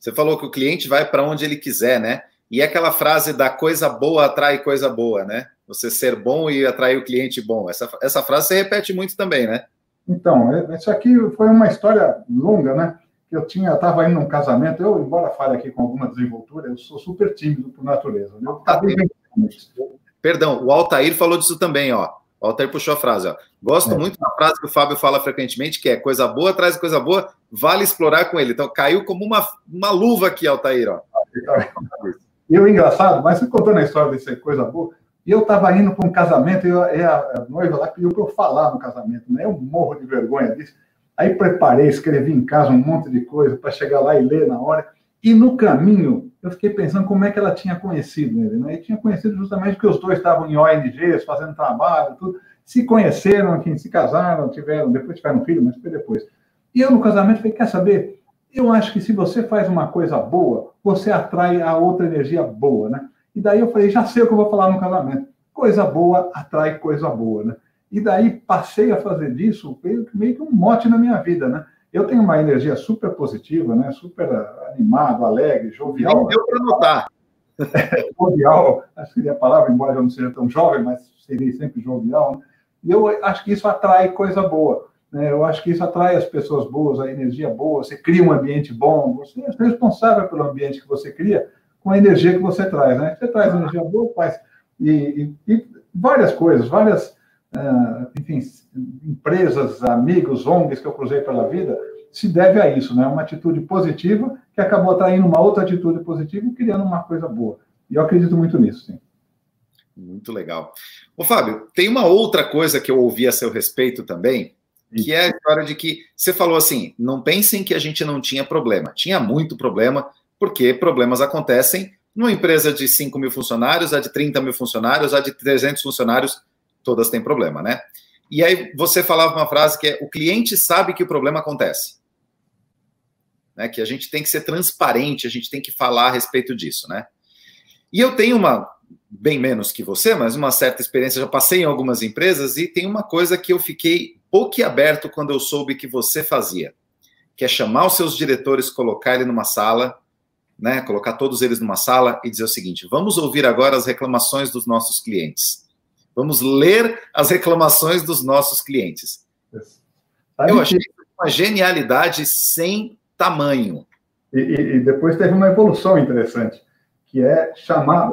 Você falou que o cliente vai para onde ele quiser, né? E aquela frase da coisa boa atrai coisa boa, né? Você ser bom e atrair o cliente bom. Essa, essa frase você repete muito também, né? Então, é, isso aqui foi uma história longa, né? Eu tinha, estava indo num casamento, eu, embora fale aqui com alguma desenvoltura, eu sou super tímido por natureza. Eu tá Perdão, o Altair falou disso também, ó. O Altair puxou a frase, ó. Gosto é. muito da frase que o Fábio fala frequentemente, que é coisa boa traz coisa boa, vale explorar com ele. Então, caiu como uma, uma luva aqui, Altair, ó. E o engraçado, mas contando a história dessa coisa boa, e eu estava indo para um casamento, e, a, noiva lá pediu para eu falar no casamento, né? Eu morro de vergonha disso. Aí preparei, escrevi em casa um monte de coisa para chegar lá e ler na hora. E no caminho, eu fiquei pensando como é que ela tinha conhecido ele, né? E tinha conhecido justamente porque os dois estavam em ONGs, fazendo trabalho, tudo. Se conheceram, enfim, se casaram, tiveram, depois tiveram um filho, mas foi depois. E eu no casamento falei, quer saber? Eu acho que se você faz uma coisa boa, você atrai a outra energia boa, né? E daí eu falei, já sei o que eu vou falar no casamento. Coisa boa atrai coisa boa, né? E daí passei a fazer disso meio que um mote na minha vida, né? Eu tenho uma energia super positiva, né? Super animado, alegre, jovial. Nem deu para notar. jovial, acho que seria a palavra, embora eu não seja tão jovem, mas seria sempre jovial. Né? E eu acho que isso atrai coisa boa. Né? Eu acho que isso atrai as pessoas boas, a energia boa, você cria um ambiente bom, você é responsável pelo ambiente que você cria com a energia que você traz. Né? Você traz energia boa, faz. E, e, e várias coisas, várias, uh, enfim, empresas, amigos, ONGs que eu cruzei pela vida, se deve a isso, né? Uma atitude positiva que acabou atraindo uma outra atitude positiva e criando uma coisa boa. E eu acredito muito nisso, sim. Muito legal. Ô, Fábio, tem uma outra coisa que eu ouvi a seu respeito também, que é a história de que você falou assim: não pensem que a gente não tinha problema. Tinha muito problema, porque problemas acontecem numa empresa de 5 mil funcionários, a de 30 mil funcionários, a de 300 funcionários, todas têm problema, né? E aí você falava uma frase que é: o cliente sabe que o problema acontece. Né? Que a gente tem que ser transparente, a gente tem que falar a respeito disso, né? E eu tenho uma, bem menos que você, mas uma certa experiência, já passei em algumas empresas e tem uma coisa que eu fiquei boquiaberto quando eu soube que você fazia, que é chamar os seus diretores, colocar ele numa sala, né, colocar todos eles numa sala e dizer o seguinte: vamos ouvir agora as reclamações dos nossos clientes. Vamos ler as reclamações dos nossos clientes. Eu achei uma genialidade sem tamanho. E, e, depois teve uma evolução interessante, que é chamar.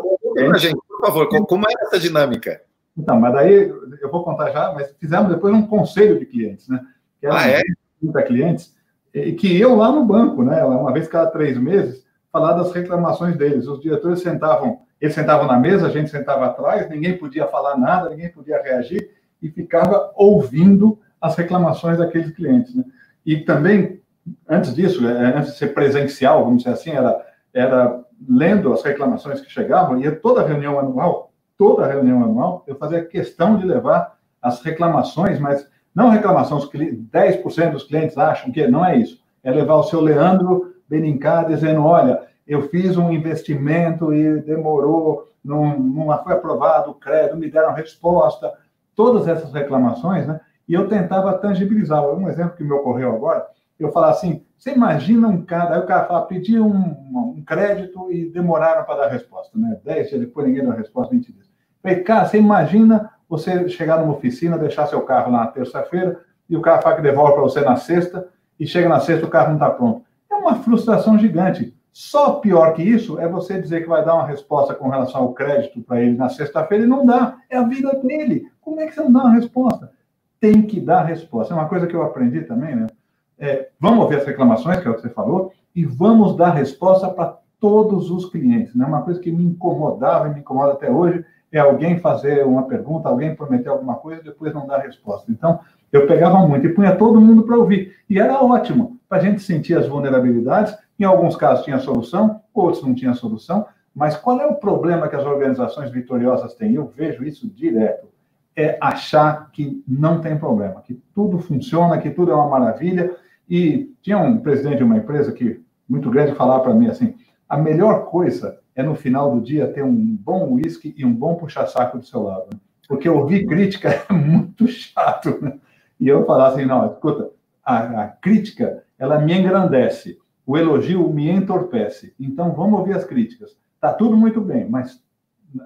gente, por favor, como é essa dinâmica? Então, mas daí eu vou contar já, mas fizemos depois um conselho de clientes, né? Que ah, é? 30 clientes, e que eu lá no banco, né? Uma vez cada três meses, falar das reclamações deles. Os diretores sentavam Eles sentavam na mesa, a gente sentava atrás, ninguém podia falar nada, ninguém podia reagir e ficava ouvindo as reclamações daqueles clientes. Né? E também, antes disso, é, antes de ser presencial, vamos dizer assim, era, era lendo as reclamações que chegavam, e toda reunião anual, toda reunião anual, eu fazia questão de levar as reclamações, mas não reclamação, os 10% dos clientes acham que não é isso. É levar o seu Leandro Benincá dizendo, olha, eu fiz um investimento e demorou, não, não foi aprovado o crédito, me deram resposta, todas essas reclamações, né? E eu tentava tangibilizar. Um exemplo que me ocorreu agora, eu falava assim, você imagina um cara, aí o cara fala, pedi um, um crédito e demoraram para dar resposta, né? Dez dias depois ninguém deu resposta, 20 dias. Falei, cara, você imagina você chegar numa oficina, deixar seu carro lá na terça-feira, e o cara fala que devolve para você na sexta, e chega na sexta o carro não está pronto. É uma frustração gigante. Só pior que isso é você dizer que vai dar uma resposta com relação ao crédito para ele na sexta-feira e não dá. É a vida dele. Como é que você não dá uma resposta? Tem que dar resposta. É uma coisa que eu aprendi também, né? É, vamos ouvir as reclamações, que é o que você falou, e vamos dar resposta para todos os clientes. Né? Uma coisa que me incomodava e me incomoda até hoje é alguém fazer uma pergunta, alguém prometer alguma coisa e depois não dar resposta. Então, eu pegava muito e punha todo mundo para ouvir. E era ótimo, para a gente sentir as vulnerabilidades. Em alguns casos tinha solução, outros não tinha solução. Mas qual é o problema que as organizações vitoriosas têm? Eu vejo isso direto. É achar que não tem problema, que tudo funciona, que tudo é uma maravilha. E tinha um presidente de uma empresa que, muito grande, falava para mim assim: a melhor coisa é no final do dia ter um bom uísque e um bom puxa-saco do seu lado. Né? Porque ouvir crítica é muito chato. Né? E eu falar assim, não, escuta, a, a, crítica, ela me engrandece, o elogio me entorpece. Então, vamos ouvir as críticas. Tá tudo muito bem, mas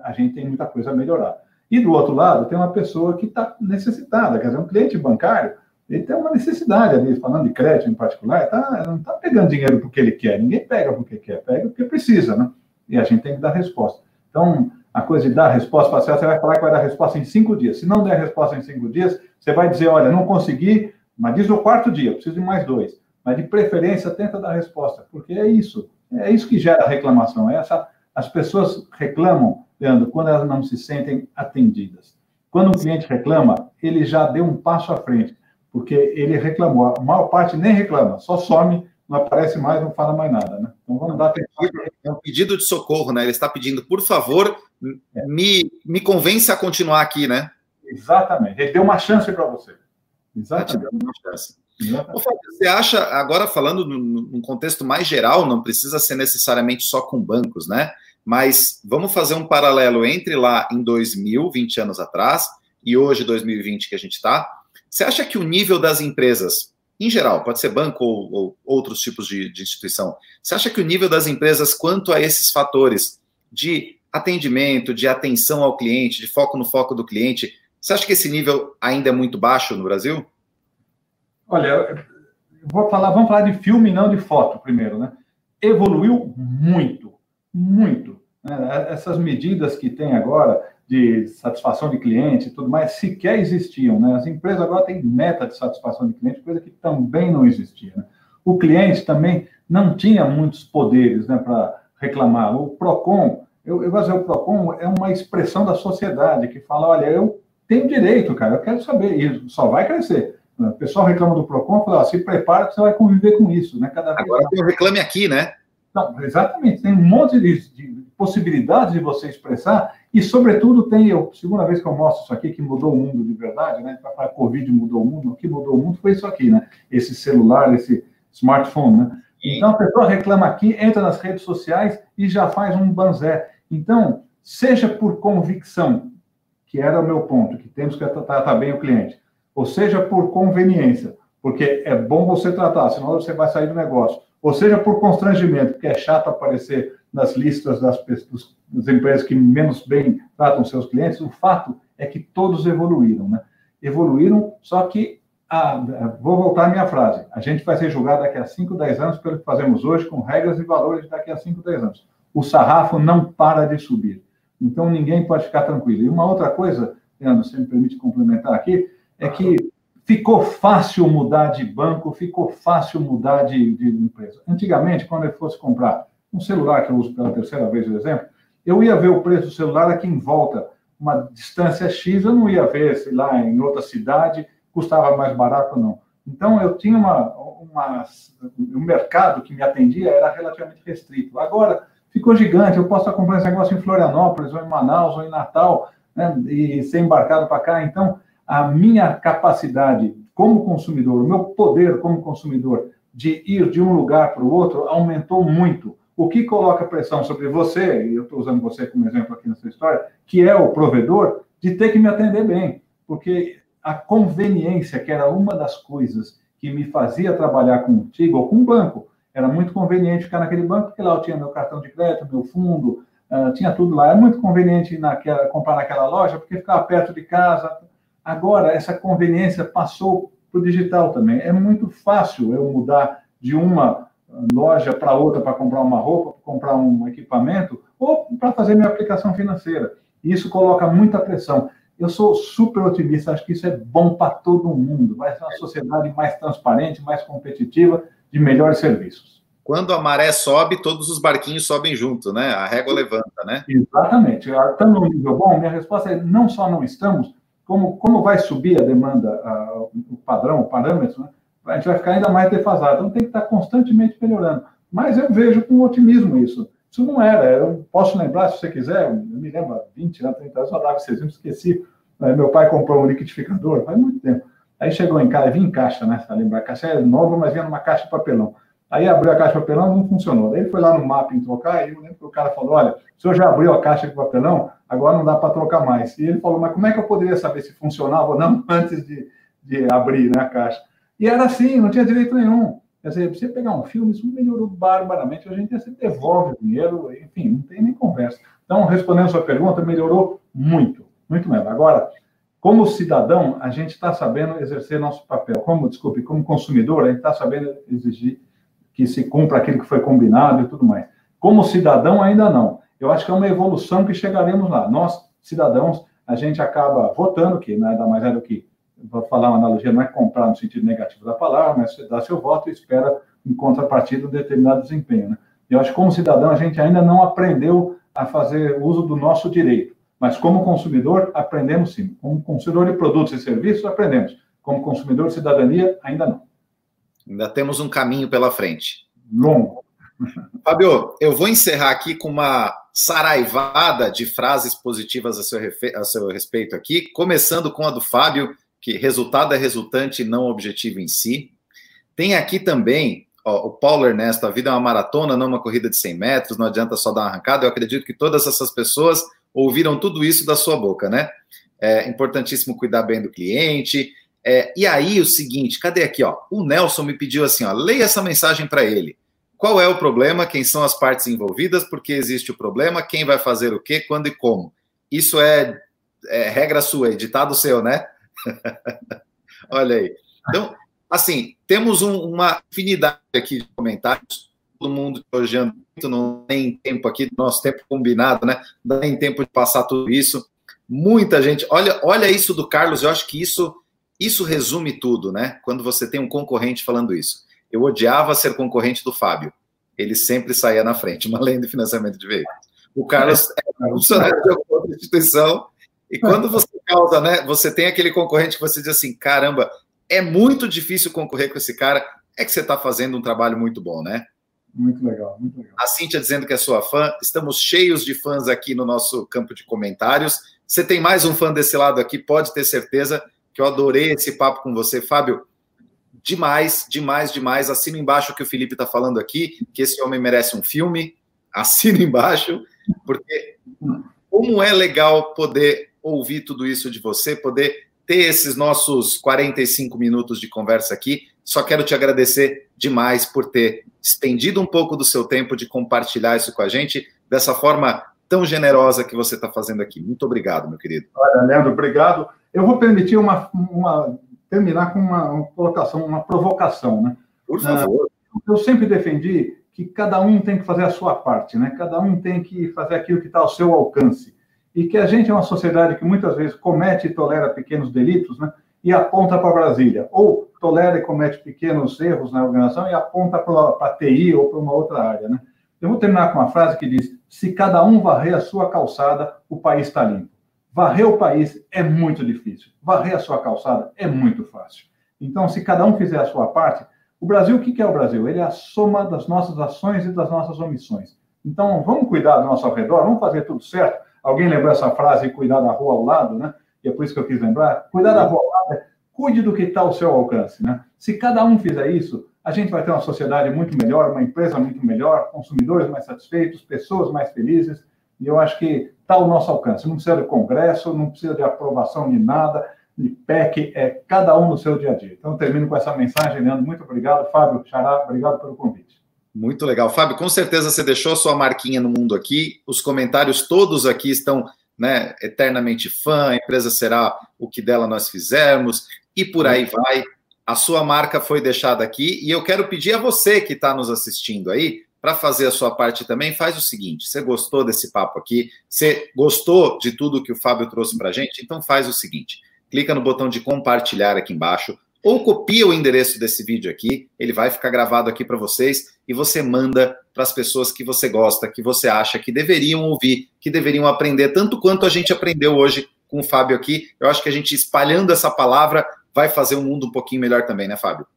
a gente tem muita coisa a melhorar. E do outro lado, tem uma pessoa que está necessitada, quer dizer, um cliente bancário, ele tem uma necessidade ali, falando de crédito em particular, tá, não está pegando dinheiro porque ele quer, ninguém pega porque quer, pega porque precisa, né? E a gente tem que dar resposta. Então, a coisa de dar resposta você vai falar que vai dar resposta em cinco dias. Se não der resposta em cinco dias, você vai dizer, olha, não consegui, mas diz no quarto dia, preciso de mais dois. Mas de preferência, tenta dar resposta, porque é isso. É isso que gera reclamação. É essa, as pessoas reclamam, Leandro, quando elas não se sentem atendidas. Quando um cliente reclama, ele já deu um passo à frente, porque ele reclamou. A maior parte nem reclama, só some não aparece mais, não fala mais nada, né? Então vamos dar tempo. É um pedido de socorro, né? Ele está pedindo, por favor, é. me, me convence a continuar aqui, né? Exatamente. Ele deu uma chance para você. Exatamente. Uma chance. Você acha, agora falando num contexto mais geral, não precisa ser necessariamente só com bancos, né? Mas vamos fazer um paralelo entre lá em 2000, 20 anos atrás, e hoje, 2020, que a gente está. Você acha que o nível das empresas em geral, pode ser banco ou, ou outros tipos de, de, instituição. Você acha que o nível das empresas quanto a esses fatores de atendimento, de atenção ao cliente, de foco no foco do cliente, você acha que esse nível ainda é muito baixo no Brasil? Olha, vou falar, vamos falar de filme, não de foto primeiro, né? Evoluiu muito, muito. Né? Essas medidas que tem agora de satisfação de cliente e tudo mais sequer existiam. Né? As empresas agora têm meta de satisfação de cliente, coisa que também não existia. Né? O cliente também não tinha muitos poderes né, para reclamar. O PROCON, eu, eu vou dizer, o PROCON é uma expressão da sociedade que fala, olha, eu tenho direito, cara, eu quero saber, e só vai crescer. O pessoal reclama do PROCON, fala, se prepara que você vai conviver com isso. Né? Cada Agora Reclame Aqui, né? Não, exatamente, tem um monte de, de possibilidades de você expressar, e, sobretudo, tem, eu, segunda vez que eu mostro isso aqui, que mudou o mundo de verdade, né? Para falar Covid mudou o mundo, o que mudou o mundo foi isso aqui, né? Esse celular, esse smartphone, né? Então, a pessoa reclama aqui, entra nas redes sociais e já faz um banzé. Então, seja por convicção, que era o meu ponto, que temos que tratar bem o cliente, ou seja por conveniência, porque é bom você tratar, senão você vai sair do negócio, ou seja por constrangimento, porque é chato aparecer nas listas das, das empresas que menos bem tratam seus clientes, o fato é que todos evoluíram, né? Evoluíram, só que, a, vou voltar à minha frase, a gente vai ser julgado daqui a 5, 10 anos pelo que fazemos hoje, com regras e valores daqui a 5, 10 anos. O sarrafo não para de subir. Então, ninguém pode ficar tranquilo. E uma outra coisa, Leandro, se me permite complementar aqui, é que ficou fácil mudar de banco, ficou fácil mudar de, de empresa. Antigamente, quando eu fosse comprar um celular que eu uso pela terceira vez, por exemplo, Eu ia ver o preço do celular aqui em volta, uma distância X, eu não ia ver, sei lá, em outra cidade, custava mais barato, não. Então, eu tinha uma, uma. O mercado que me atendia era relativamente restrito. Agora, ficou gigante, eu posso comprar esse negócio em Florianópolis, ou em Manaus, ou em Natal, né, e ser embarcado para cá. Então, a minha capacidade como consumidor, o meu poder como consumidor de ir de um lugar para o outro aumentou muito. O que coloca pressão sobre você, e eu estou usando você como exemplo aqui nessa história, que é o provedor, de ter que me atender bem. Porque a conveniência, que era uma das coisas que me fazia trabalhar contigo ou com o banco, era muito conveniente ficar naquele banco, porque lá eu tinha meu cartão de crédito, meu fundo, uh, tinha tudo lá. É muito conveniente naquela, comprar naquela loja, porque ficava perto de casa. Agora, essa conveniência passou para o digital também. É muito fácil eu mudar de uma loja para outra para comprar uma roupa, para comprar um equipamento, ou para fazer minha aplicação financeira. E isso coloca muita pressão. Eu sou super otimista, acho que isso é bom para todo mundo. Vai ser uma sociedade mais transparente, mais competitiva, de melhores serviços. Quando a maré sobe, todos os barquinhos sobem junto, né? A régua levanta, né? Exatamente. Estamos no nível bom, minha resposta é não só não estamos, como, como vai subir a demanda, a, o padrão, o parâmetro, né? a gente vai ficar ainda mais defasado. Então tem que estar constantemente melhorando. Mas eu vejo com otimismo isso. Isso não era. Eu posso lembrar, se você quiser, eu me lembro, há 20 anos, 30 anos, eu dava esses esqueci. Meu pai comprou um liquidificador faz muito tempo. Aí chegou em casa, vinha em caixa, né? Você lembrar, a caixa é nova, mas vinha numa caixa de papelão. Aí abriu a caixa de papelão, não funcionou. Daí ele foi lá no mapping trocar, e eu lembro que o cara falou: olha, o senhor já abriu a caixa de papelão, agora não dá para trocar mais. E ele falou: mas como é que eu poderia saber se funcionava ou não antes de, de abrir né, a caixa? E era assim, não tinha direito nenhum. Quer dizer, você pegar um filme, isso melhorou barbaramente. A gente você devolve o dinheiro, enfim, não tem nem conversa. Então, respondendo a sua pergunta, melhorou muito, muito mesmo. Agora, como cidadão, a gente está sabendo exercer nosso papel. Como, desculpe, como consumidor, a gente está sabendo exigir que se cumpra aquilo que foi combinado e tudo mais. Como cidadão, ainda não. Eu acho que é uma evolução que chegaremos lá. Nós, cidadãos, a gente acaba votando, que nada mais é do que, vou falar uma analogia, não é comprar no sentido negativo da palavra, mas você dá seu voto e espera, em contrapartida, um determinado desempenho. Né? Eu acho que, como cidadão, a gente ainda não aprendeu a fazer uso do nosso direito. Mas como consumidor, aprendemos sim. Como consumidor de produtos e serviços, aprendemos. Como consumidor de cidadania, ainda não. Ainda temos um caminho pela frente. Longo. Fabio, eu vou encerrar aqui com uma saraivada de frases positivas a seu, a seu respeito aqui, começando com a do Fábio, que resultado é resultante, não objetivo em si. Tem aqui também ó, o Paulo Ernesto, a vida é uma maratona, não uma corrida de 100 metros, não adianta só dar uma arrancada. Eu acredito que todas essas pessoas ouviram tudo isso da sua boca, né? É importantíssimo cuidar bem do cliente. É, e aí, o seguinte, cadê aqui, ó? O Nelson me pediu assim, ó, leia essa mensagem para ele. Qual é o problema? Quem são as partes envolvidas? Por que existe o problema? Quem vai fazer o quê? Quando e como? Isso é, é regra sua, ditado seu, né? Olha aí. Então, assim, temos um, uma infinidade aqui de comentários todo mundo elogiando muito, não tem tempo aqui, nosso tempo combinado, né? Não tem tempo de passar tudo isso. Muita gente, olha, olha isso do Carlos, eu acho que isso isso resume tudo, né? Quando você tem um concorrente falando isso. Eu odiava ser concorrente do Fábio. Ele sempre saía na frente, uma lei de financiamento de veículos. O Carlos é funcionário de outra instituição. E quando você causa, né? Você tem aquele concorrente que você diz assim: caramba, é muito difícil concorrer com esse cara. É que você está fazendo um trabalho muito bom, né? Muito legal, muito legal. A Cíntia dizendo que é sua fã. Estamos cheios de fãs aqui no nosso campo de comentários. Você tem mais um fã desse lado aqui, pode ter certeza que eu adorei esse papo com você, Fábio. Demais, demais, demais. Assina embaixo o que o Felipe está falando aqui, que esse homem merece um filme. Assina embaixo, porque como é legal poder ouvir tudo isso de você, poder ter esses nossos 45 minutos de conversa aqui. Só quero te agradecer demais por ter estendido um pouco do seu tempo de compartilhar isso com a gente dessa forma tão generosa que você está fazendo aqui. Muito obrigado, meu querido. Olha, Leandro, obrigado. Eu vou permitir uma, uma terminar com uma, uma, colocação, uma provocação, né? Por favor. Eu sempre defendi que cada um tem que fazer a sua parte, né? Cada um tem que fazer aquilo que está ao seu alcance. E que a gente é uma sociedade que muitas vezes comete e tolera pequenos delitos, né? e aponta para Brasília, ou tolera e comete pequenos erros na organização e aponta para a TI ou para uma outra área. Né? Eu vou terminar com uma frase que diz: Se cada um varrer a sua calçada, o país está limpo. Varrer o país é muito difícil. Varrer a sua calçada é muito fácil. Então, se cada um fizer a sua parte, o Brasil, o que é o Brasil? Ele é a soma das nossas ações e das nossas omissões. Então, vamos cuidar do nosso ao redor, vamos fazer tudo certo. Alguém lembrou essa frase, cuidar da rua ao lado, né? E é por isso que eu quis lembrar. Cuidar da rua ao lado é cuide do que está ao seu alcance, né? Se cada um fizer isso, a gente vai ter uma sociedade muito melhor, uma empresa muito melhor, consumidores mais satisfeitos, pessoas mais felizes. E eu acho que está ao nosso alcance. Não precisa de congresso, não precisa de aprovação de nada de PEC, é cada um no seu dia a dia. Então, termino com essa mensagem, Leandro. Muito obrigado. Fábio, Xará, obrigado pelo convite. Muito legal. Fábio, com certeza você deixou sua marquinha no mundo aqui. Os comentários todos aqui estão né, eternamente fã, a empresa será o que dela nós fizermos, e por aí vai. A sua marca foi deixada aqui, e eu quero pedir a você que está nos assistindo aí, para fazer a sua parte também, faz o seguinte: você gostou desse papo aqui? Você gostou de tudo que o Fábio trouxe para a gente? Então faz o seguinte: clica no botão de compartilhar aqui embaixo, ou copia o endereço desse vídeo aqui, ele vai ficar gravado aqui para vocês e você manda para as pessoas que você gosta, que você acha que deveriam ouvir, que deveriam aprender, tanto quanto a gente aprendeu hoje com o Fábio aqui. Eu acho que a gente espalhando essa palavra vai fazer o um mundo um pouquinho melhor também, né, Fábio?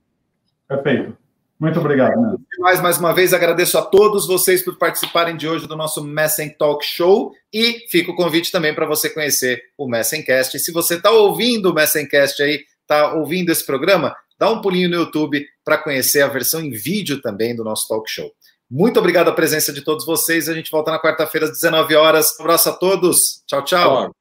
Perfeito. Muito obrigado. Né? Mais, mais uma vez, agradeço a todos vocês por participarem de hoje do nosso Messen Talk Show e fica o convite também para você conhecer o Messencast. E se você está ouvindo o Messencast aí, está ouvindo esse programa, dá um pulinho no YouTube para conhecer a versão em vídeo também do nosso talk show. Muito obrigado a presença de todos vocês. A gente volta na quarta-feira às 19 horas. Um abraço a todos. Tchau, tchau.